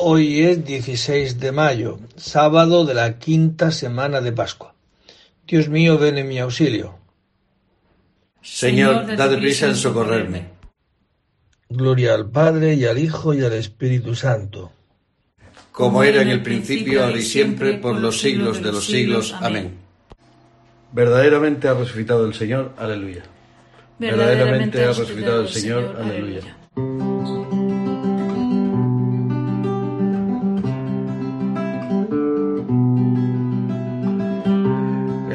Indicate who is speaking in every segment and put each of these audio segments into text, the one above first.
Speaker 1: Hoy es 16 de mayo, sábado de la quinta semana de Pascua. Dios mío, ven en mi auxilio.
Speaker 2: Señor, dad prisa en socorrerme.
Speaker 1: Gloria al Padre y al Hijo y al Espíritu Santo.
Speaker 2: Como era en el principio, ahora y siempre, por los siglos de los siglos. Amén.
Speaker 3: Verdaderamente ha resucitado el Señor. Aleluya.
Speaker 4: Verdaderamente ha resucitado el Señor. Aleluya.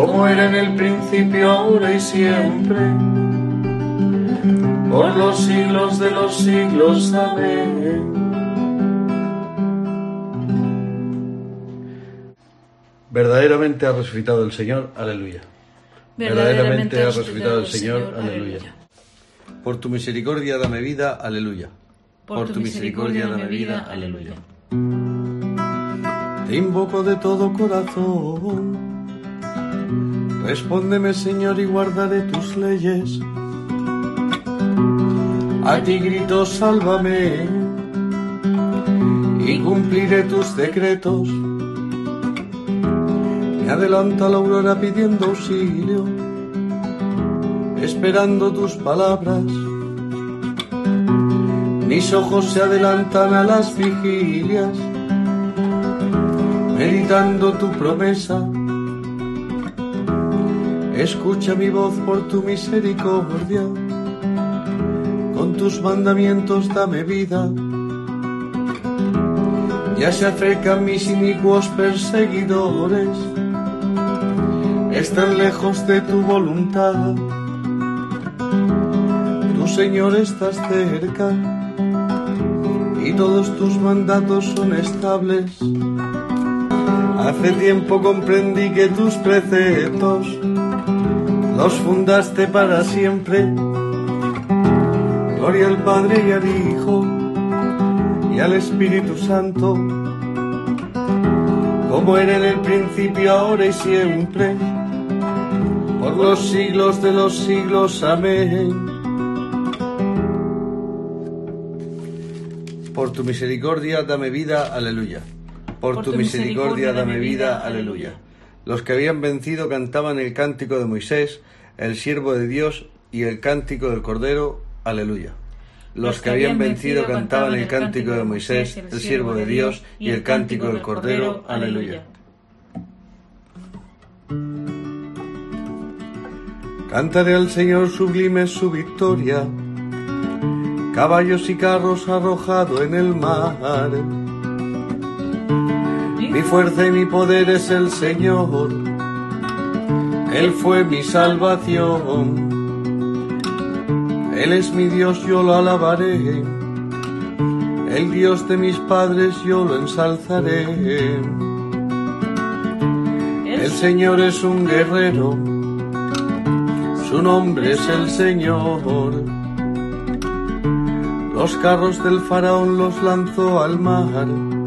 Speaker 3: como era en el principio, ahora y siempre, por los siglos de los siglos. Amén. Verdaderamente ha resucitado el Señor, aleluya. Verdaderamente ha resucitado el Señor, aleluya.
Speaker 2: Por tu misericordia dame vida, aleluya.
Speaker 4: Por tu misericordia dame vida, aleluya.
Speaker 3: Te invoco de todo corazón Respóndeme, Señor, y guardaré tus leyes. A ti grito, sálvame, y cumpliré tus decretos. Me adelanta la aurora pidiendo auxilio, esperando tus palabras. Mis ojos se adelantan a las vigilias, meditando tu promesa Escucha mi voz por tu misericordia, con tus mandamientos dame vida. Ya se acercan mis inicuos perseguidores, están lejos de tu voluntad. Tu Señor estás cerca y todos tus mandatos son estables. Hace tiempo comprendí que tus preceptos los fundaste para siempre. Gloria al Padre y al Hijo y al Espíritu Santo, como era en el principio, ahora y siempre, por los siglos de los siglos. Amén.
Speaker 2: Por tu misericordia dame vida, aleluya. Por, tu, misericordia, dame vida, aleluya. Los que habían vencido cantaban el cántico de Moisés, el siervo de Dios y el cántico del Cordero. Aleluya. Los que habían vencido cantaban el cántico de Moisés, el siervo de Dios y el cántico del Cordero. Aleluya.
Speaker 3: Cantaré al Señor sublime su victoria, caballos y carros arrojado en el mar mi fuerza y mi poder es el Señor, Él fue mi salvación. Él es mi Dios, yo lo alabaré. El Dios de mis padres, yo lo ensalzaré. El Señor es un guerrero, su nombre es el Señor. Los carros del faraón los lanzó al mar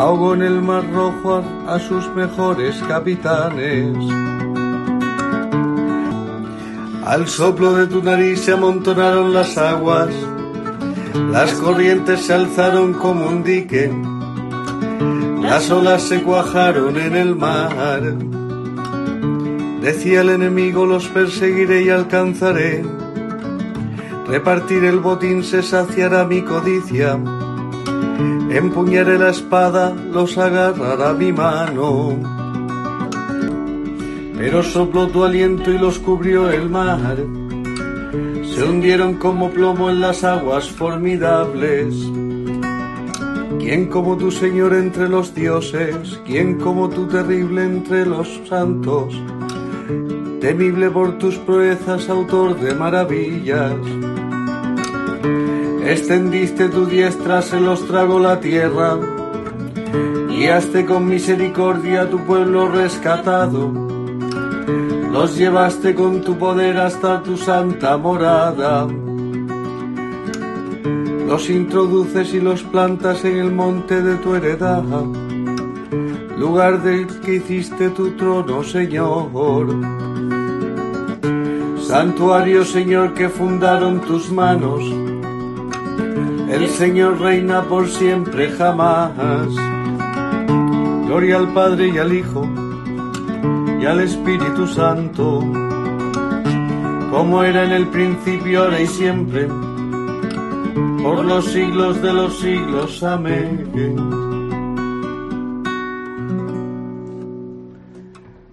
Speaker 3: ahogó en el mar rojo a, a sus mejores capitanes. Al soplo de tu nariz se amontonaron las aguas, las corrientes se alzaron como un dique, las olas se cuajaron en el mar. Decía el enemigo, los perseguiré y alcanzaré. Repartir el botín se saciará mi codicia. Empuñaré la espada, los agarrará mi mano. Pero sopló tu aliento y los cubrió el mar. Se hundieron como plomo en las aguas formidables. ¿Quién como tu Señor entre los dioses? ¿Quién como tu terrible entre los santos? temible por tus proezas, autor de maravillas. Extendiste tu diestra, se los tragó la tierra, guiaste con misericordia a tu pueblo rescatado, los llevaste con tu poder hasta tu santa morada. Los introduces y los plantas en el monte de tu heredad, lugar del que hiciste tu trono, Señor Santuario, Señor, que fundaron tus manos. El Señor reina por siempre, jamás. Gloria al Padre y al Hijo y al Espíritu Santo, como era en el principio, ahora y siempre, por los siglos de los siglos. Amén.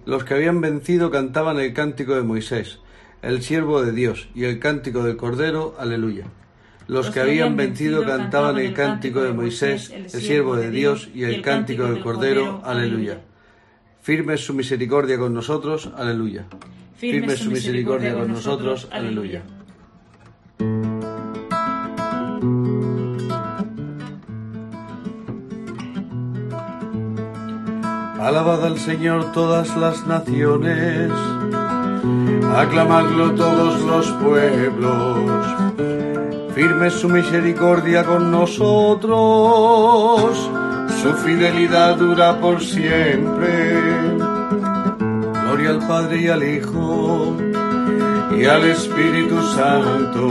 Speaker 2: Los que habían vencido cantaban el cántico de Moisés el siervo de Dios y el cántico del Cordero, aleluya. Los que habían vencido cantaban el cántico de Moisés, el siervo de Dios y el cántico del Cordero, aleluya. Firme su misericordia con nosotros, aleluya. Firme su misericordia con nosotros, aleluya.
Speaker 3: Alabad al Señor todas las naciones aclamadlo todos los pueblos. Firme su misericordia con nosotros, su fidelidad dura por siempre. Gloria al Padre y al Hijo y al Espíritu Santo,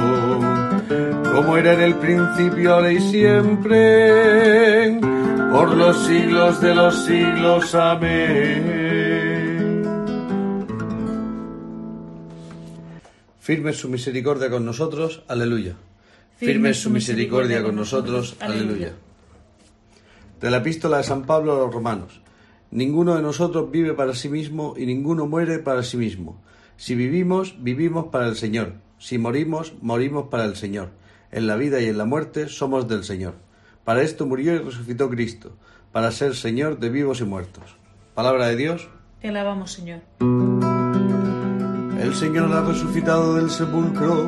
Speaker 3: como era en el principio, ahora y siempre, por los siglos de los siglos. Amén.
Speaker 2: Firme su misericordia con nosotros, aleluya. Firme su misericordia con nosotros, aleluya. De la epístola de San Pablo a los romanos. Ninguno de nosotros vive para sí mismo y ninguno muere para sí mismo. Si vivimos, vivimos para el Señor. Si morimos, morimos para el Señor. En la vida y en la muerte somos del Señor. Para esto murió y resucitó Cristo, para ser Señor de vivos y muertos. Palabra de Dios.
Speaker 5: Te alabamos, Señor.
Speaker 3: El Señor ha resucitado del sepulcro.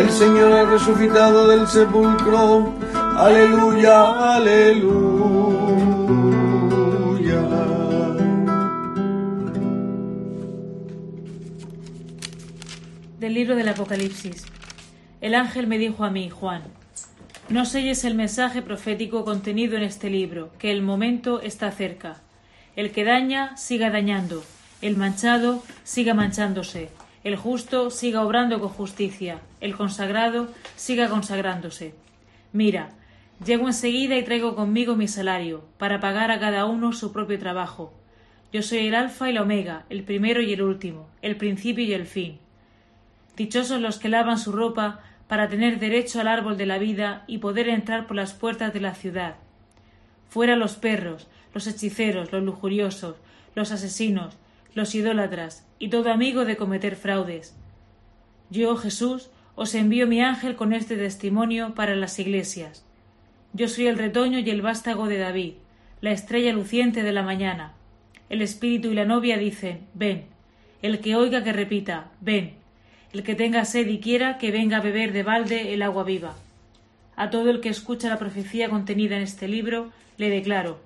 Speaker 3: El Señor ha resucitado del sepulcro. Aleluya, aleluya.
Speaker 5: Del libro del Apocalipsis. El ángel me dijo a mí, Juan, no selles el mensaje profético contenido en este libro, que el momento está cerca. El que daña, siga dañando el manchado siga manchándose, el justo siga obrando con justicia, el consagrado siga consagrándose. Mira, llego enseguida y traigo conmigo mi salario, para pagar a cada uno su propio trabajo. Yo soy el alfa y la omega, el primero y el último, el principio y el fin. Dichosos los que lavan su ropa para tener derecho al árbol de la vida y poder entrar por las puertas de la ciudad. Fuera los perros, los hechiceros, los lujuriosos, los asesinos, los idólatras y todo amigo de cometer fraudes. Yo, Jesús, os envío mi ángel con este testimonio para las iglesias. Yo soy el retoño y el vástago de David, la estrella luciente de la mañana. El espíritu y la novia dicen, ven. El que oiga que repita, ven. El que tenga sed y quiera que venga a beber de balde el agua viva. A todo el que escucha la profecía contenida en este libro, le declaro.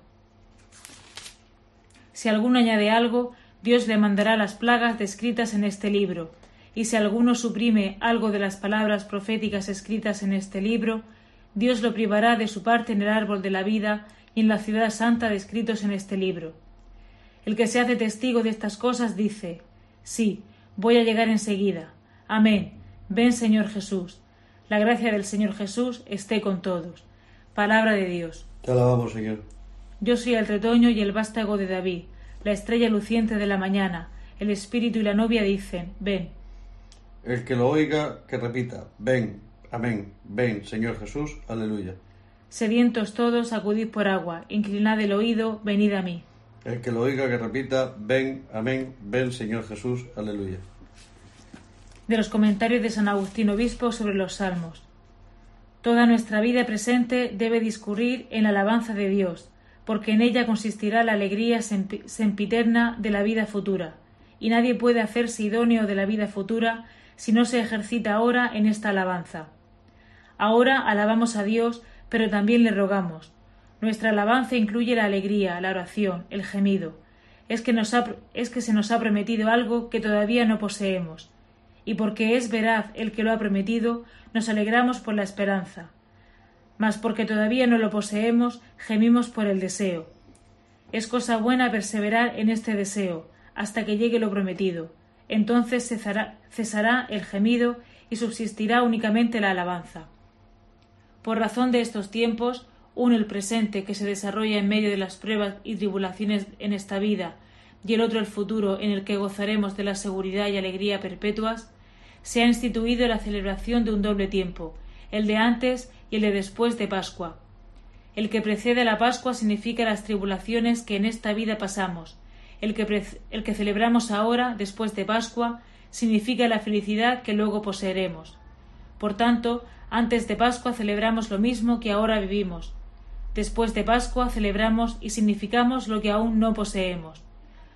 Speaker 5: Si alguno añade algo, Dios le mandará las plagas descritas en este libro, y si alguno suprime algo de las palabras proféticas escritas en este libro, Dios lo privará de su parte en el árbol de la vida y en la ciudad santa descritos en este libro. El que se hace testigo de estas cosas dice, Sí, voy a llegar enseguida. Amén. Ven, Señor Jesús. La gracia del Señor Jesús esté con todos. Palabra de Dios.
Speaker 2: Te alabamos, Señor.
Speaker 5: Yo soy el retoño y el vástago de David, la estrella luciente de la mañana. El espíritu y la novia dicen, ven.
Speaker 2: El que lo oiga, que repita, ven, amén, ven, Señor Jesús, aleluya.
Speaker 5: Sedientos todos, acudid por agua, inclinad el oído, venid a mí.
Speaker 2: El que lo oiga, que repita, ven, amén, ven, Señor Jesús, aleluya.
Speaker 5: De los comentarios de San Agustín Obispo sobre los Salmos. Toda nuestra vida presente debe discurrir en la alabanza de Dios, porque en ella consistirá la alegría sempiterna de la vida futura, y nadie puede hacerse idóneo de la vida futura si no se ejercita ahora en esta alabanza. Ahora alabamos a Dios, pero también le rogamos. Nuestra alabanza incluye la alegría, la oración, el gemido. Es que, nos que se nos ha prometido algo que todavía no poseemos, y porque es veraz el que lo ha prometido, nos alegramos por la esperanza. Mas porque todavía no lo poseemos, gemimos por el deseo. Es cosa buena perseverar en este deseo, hasta que llegue lo prometido. Entonces cesará, el gemido y subsistirá únicamente la alabanza. Por razón de estos tiempos, uno el presente que se desarrolla en medio de las pruebas y tribulaciones en esta vida, y el otro el futuro en el que gozaremos de la seguridad y alegría perpetuas, se ha instituido la celebración de un doble tiempo, el de antes y el de después de Pascua. El que precede a la Pascua significa las tribulaciones que en esta vida pasamos. El que, el que celebramos ahora, después de Pascua, significa la felicidad que luego poseeremos. Por tanto, antes de Pascua celebramos lo mismo que ahora vivimos. Después de Pascua celebramos y significamos lo que aún no poseemos.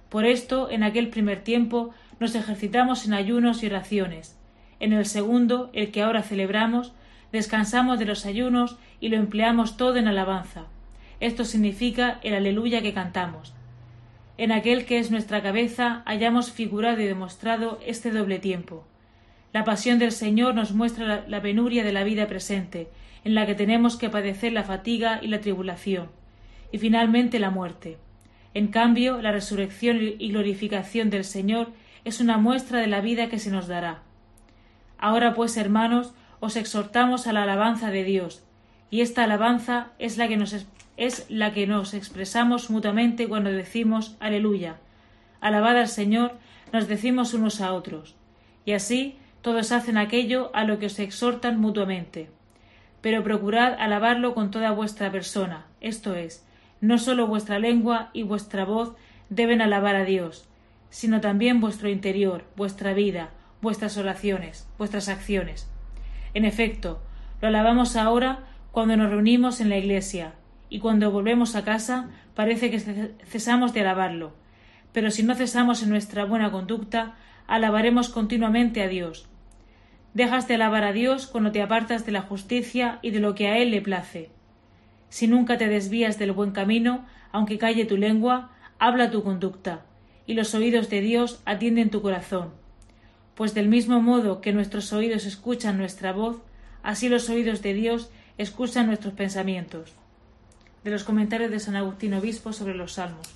Speaker 5: Por esto, en aquel primer tiempo, nos ejercitamos en ayunos y oraciones, en el segundo, el que ahora celebramos, descansamos de los ayunos y lo empleamos todo en alabanza. Esto significa el aleluya que cantamos. En aquel que es nuestra cabeza hayamos figurado y demostrado este doble tiempo. La pasión del Señor nos muestra la penuria de la vida presente, en la que tenemos que padecer la fatiga y la tribulación, y finalmente la muerte. En cambio, la resurrección y glorificación del Señor es una muestra de la vida que se nos dará. Ahora pues, hermanos, os exhortamos a la alabanza de Dios, y esta alabanza es la que nos, es la que nos expresamos mutuamente cuando decimos Aleluya. Alabad al Señor, nos decimos unos a otros, y así todos hacen aquello a lo que os exhortan mutuamente. Pero procurad alabarlo con toda vuestra persona, esto es, no sólo vuestra lengua y vuestra voz deben alabar a Dios, sino también vuestro interior, vuestra vida, vuestras oraciones, vuestras acciones. En efecto, lo alabamos ahora cuando nos reunimos en la iglesia, y cuando volvemos a casa parece que cesamos de alabarlo. Pero si no cesamos en nuestra buena conducta, alabaremos continuamente a Dios. Dejas de alabar a Dios cuando te apartas de la justicia y de lo que a Él le place. Si nunca te desvías del buen camino, aunque calle tu lengua, habla tu conducta, y los oídos de Dios atienden tu corazón pues del mismo modo que nuestros oídos escuchan nuestra voz, así los oídos de Dios escuchan nuestros pensamientos. De los comentarios de San Agustín Obispo sobre los Salmos.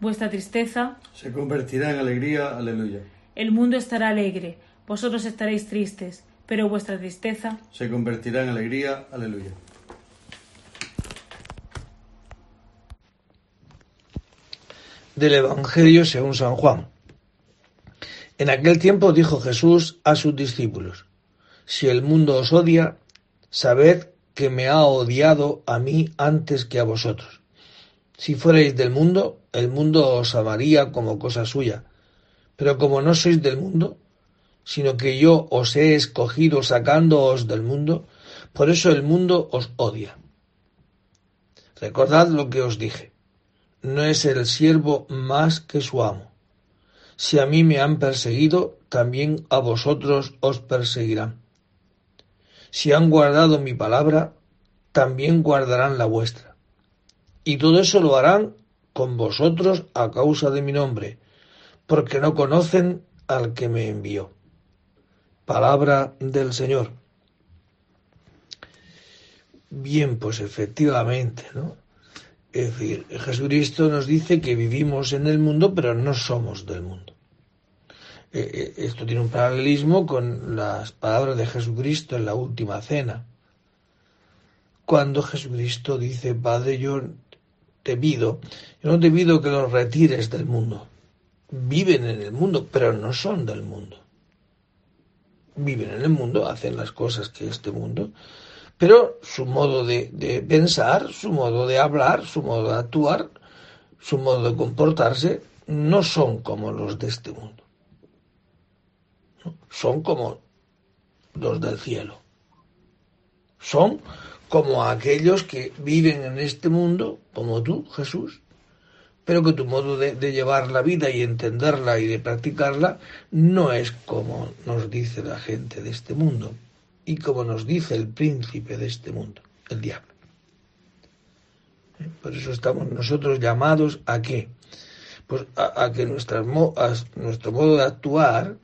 Speaker 5: Vuestra tristeza
Speaker 2: se convertirá en alegría, aleluya.
Speaker 5: El mundo estará alegre, vosotros estaréis tristes, pero vuestra tristeza
Speaker 2: se convertirá en alegría, aleluya.
Speaker 1: Del Evangelio según San Juan. En aquel tiempo dijo Jesús a sus discípulos, Si el mundo os odia, sabed que me ha odiado a mí antes que a vosotros. Si fuerais del mundo, el mundo os amaría como cosa suya. Pero como no sois del mundo, sino que yo os he escogido sacándoos del mundo, por eso el mundo os odia. Recordad lo que os dije. No es el siervo más que su amo. Si a mí me han perseguido, también a vosotros os perseguirán. Si han guardado mi palabra, también guardarán la vuestra. Y todo eso lo harán con vosotros a causa de mi nombre, porque no conocen al que me envió. Palabra del Señor. Bien, pues efectivamente, ¿no? Es decir, Jesucristo nos dice que vivimos en el mundo, pero no somos del mundo. Eh, eh, esto tiene un paralelismo con las palabras de Jesucristo en la última cena. Cuando Jesucristo dice, Padre, yo te pido, yo no te pido que los retires del mundo. Viven en el mundo, pero no son del mundo. Viven en el mundo, hacen las cosas que este mundo, pero su modo de, pensar, su modo de hablar, su modo de actuar, su modo de comportarse, no son como los de este mundo. Son como los del cielo. Son como aquellos que viven en este mundo, como tú, Jesús, pero que tu modo de, de, llevar la vida y entenderla y de practicarla no es como nos dice la gente de este mundo y como nos dice el príncipe de este mundo, el diablo. ¿Eh? Por eso estamos nosotros llamados a qué? Pues a, que nuestra, nuestro modo de actuar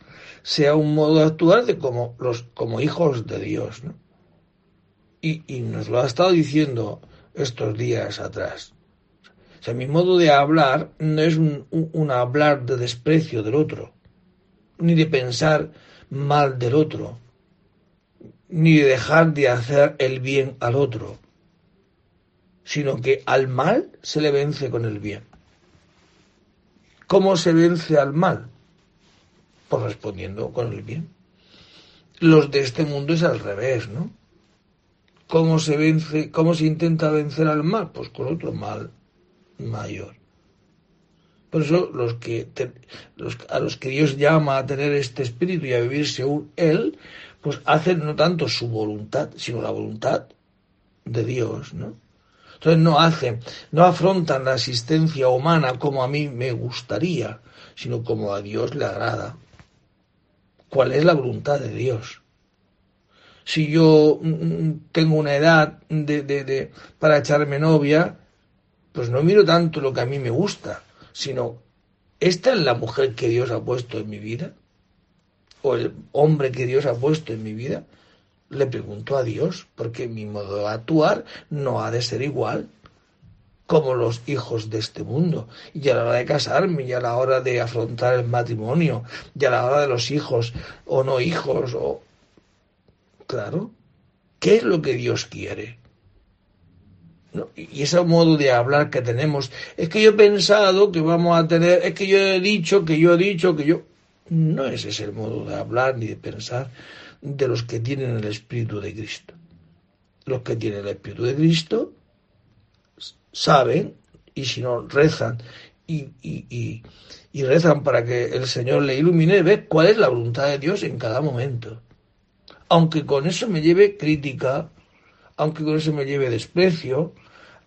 Speaker 1: sea un modo de actuar de como, los, como hijos de Dios. ¿no? Y, y nos lo ha estado diciendo estos días atrás. O sea, mi modo de hablar no es un, un hablar de desprecio del otro, ni de pensar mal del otro, ni dejar de hacer el bien al otro, sino que al mal se le vence con el bien. ¿Cómo se vence al mal? Pues respondiendo con el bien. Los de este mundo es al revés, ¿no? ¿Cómo se vence, cómo se intenta vencer al mal? Pues con otro mal mayor. Por eso los que los, a los que Dios llama a tener este espíritu y a vivir según Él, pues hacen no tanto su voluntad, sino la voluntad de Dios, ¿no? Entonces no hacen, no afrontan la existencia humana como a mí me gustaría, sino como a Dios le agrada. ¿Cuál es la voluntad de Dios? Si yo mm, mm, tengo una edad de, de, para echarme novia, pues no miro tanto lo que a mí me gusta, sino, ¿esta es la mujer que Dios ha puesto en mi vida? El hombre que Dios ha puesto en mi vida, le pregunto a Dios, porque mi modo de actuar no ha de ser igual como los hijos de este mundo. Y a la hora de casarme, y a la hora de afrontar el matrimonio, y a la hora de los hijos o no hijos, o... Claro, ¿qué es lo que Dios quiere? Y ese modo de hablar que tenemos, es que yo he pensado que vamos a tener, es que yo he dicho, que yo he dicho, que yo... No ese es el modo de hablar ni de pensar de los que tienen el Espíritu de Cristo. Los que tienen el Espíritu de Cristo saben, y si no rezan, y, y, rezan para que el Señor le ilumine, ve cuál es la voluntad de Dios en cada momento. Aunque con eso me lleve crítica, aunque con eso me lleve desprecio,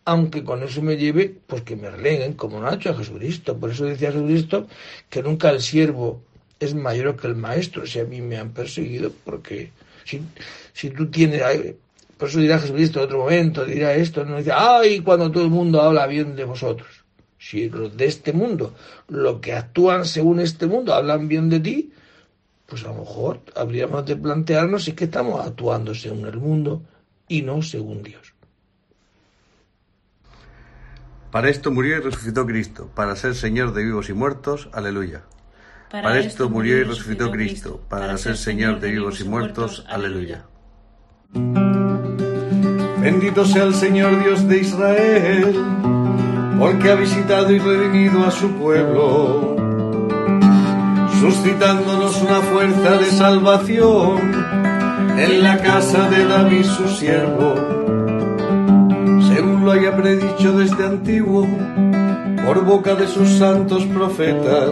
Speaker 1: aunque con eso me lleve, pues que me releguen, como no ha a Jesucristo. Por eso decía Jesucristo que nunca el siervo es mayor que el maestro si a mí me han perseguido, porque si, si tú tienes, por eso dirá Jesucristo en otro momento, dirá esto, no dice, ay, cuando todo el mundo habla bien de vosotros. Si los de este mundo, los que actúan según este mundo, hablan bien de ti, pues a lo mejor habríamos de plantearnos si es que estamos actuando según el mundo y no según Dios.
Speaker 2: Para esto murió y resucitó Cristo, para ser Señor de vivos y muertos. Aleluya. Para, esto murió y resucitó Cristo, para ser Señor de vivos y muertos. Aleluya.
Speaker 3: Bendito sea el Señor Dios de Israel, porque ha visitado y redimido a su pueblo, suscitándonos una fuerza de salvación en la casa de David su siervo, según lo haya predicho desde antiguo, por boca de sus santos profetas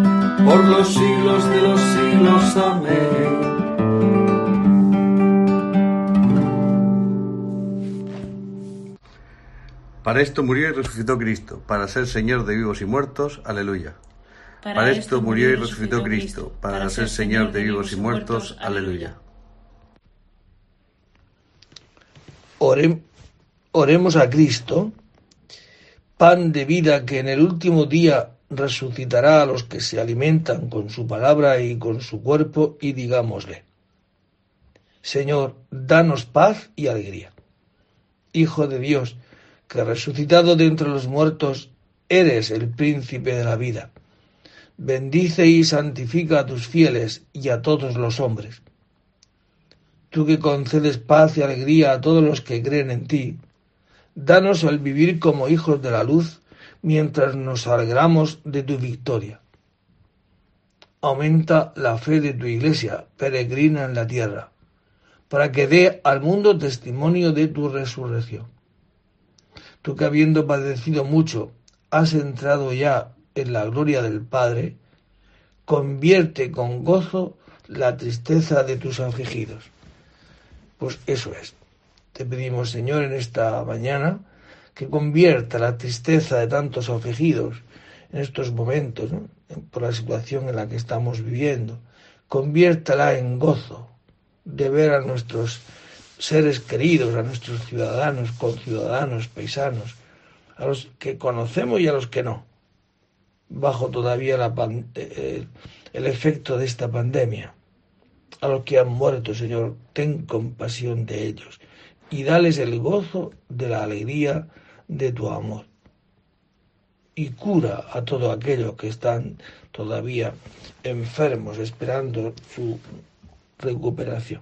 Speaker 3: por los siglos de los siglos. Amén.
Speaker 2: Para esto murió y resucitó Cristo, para ser Señor de vivos y muertos. Aleluya. Para, esto murió y resucitó Cristo, para ser Señor de vivos y muertos. Aleluya.
Speaker 1: oremos a Cristo, pan de vida que en el último día resucitará a los que se alimentan con su palabra y con su cuerpo, y digámosle, Señor, danos paz y alegría. Hijo de Dios, que resucitado de entre los muertos, eres el príncipe de la vida. Bendice y santifica a tus fieles y a todos los hombres. Tú que concedes paz y alegría a todos los que creen en ti, danos el vivir como hijos de la luz mientras nos alegramos de tu victoria. Aumenta la fe de tu iglesia, peregrina en la tierra, para que dé al mundo testimonio de tu resurrección tú que habiendo padecido mucho, has entrado ya en la gloria del Padre, convierte con gozo la tristeza de tus afligidos. Pues eso es. Te pedimos, Señor, en esta mañana, que convierta la tristeza de tantos afligidos en estos momentos, por la situación en la que estamos viviendo, conviértala en gozo de ver a nuestros seres queridos, a nuestros ciudadanos, conciudadanos, paisanos, a los que conocemos y a los que no, bajo todavía la eh, el efecto de esta pandemia. A los que han muerto, Señor, ten compasión de ellos y dales el gozo de la alegría de tu amor. Y cura a todos aquellos que están todavía enfermos esperando su recuperación.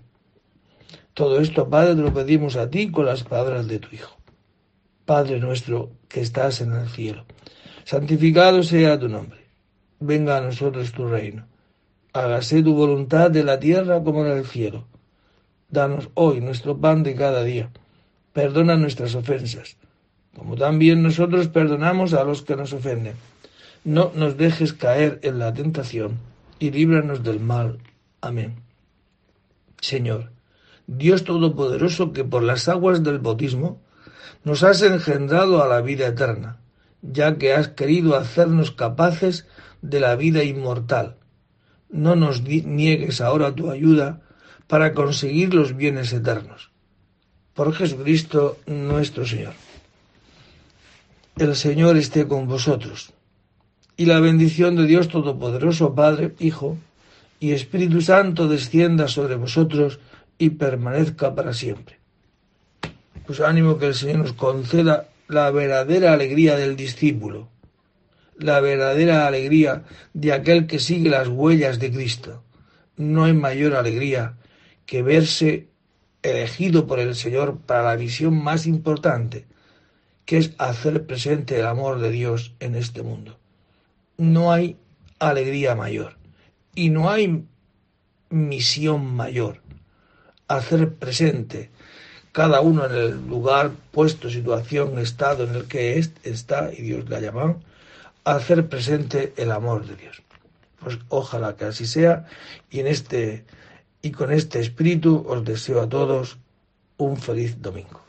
Speaker 1: Todo esto, Padre, lo pedimos a ti con las palabras de tu Hijo. Padre nuestro que estás en el cielo, santificado sea tu nombre. Venga a nosotros tu reino. Hágase tu voluntad de la tierra como en el cielo. Danos hoy nuestro pan de cada día. Perdona nuestras ofensas, como también nosotros perdonamos a los que nos ofenden. No nos dejes caer en la tentación y líbranos del mal. Amén. Señor, Dios Todopoderoso, que por las aguas del bautismo nos has engendrado a la vida eterna, ya que has querido hacernos capaces de la vida inmortal. No nos niegues ahora tu ayuda para conseguir los bienes eternos. Por Jesucristo nuestro Señor. El Señor esté con vosotros. Y la bendición de Dios Todopoderoso, Padre, Hijo y Espíritu Santo descienda sobre vosotros y permanezca para siempre. Pues ánimo que el Señor nos conceda la verdadera alegría del discípulo, la verdadera alegría de aquel que sigue las huellas de Cristo. No hay mayor alegría que verse elegido por el Señor para la visión más importante, que es hacer presente el amor de Dios en este mundo. No hay alegría mayor y no hay misión mayor hacer presente cada uno en el lugar, puesto, situación, estado en el que está y Dios le ha llamado, hacer presente el amor de Dios. Pues ojalá que así sea y en este y con este espíritu os deseo a todos un feliz domingo.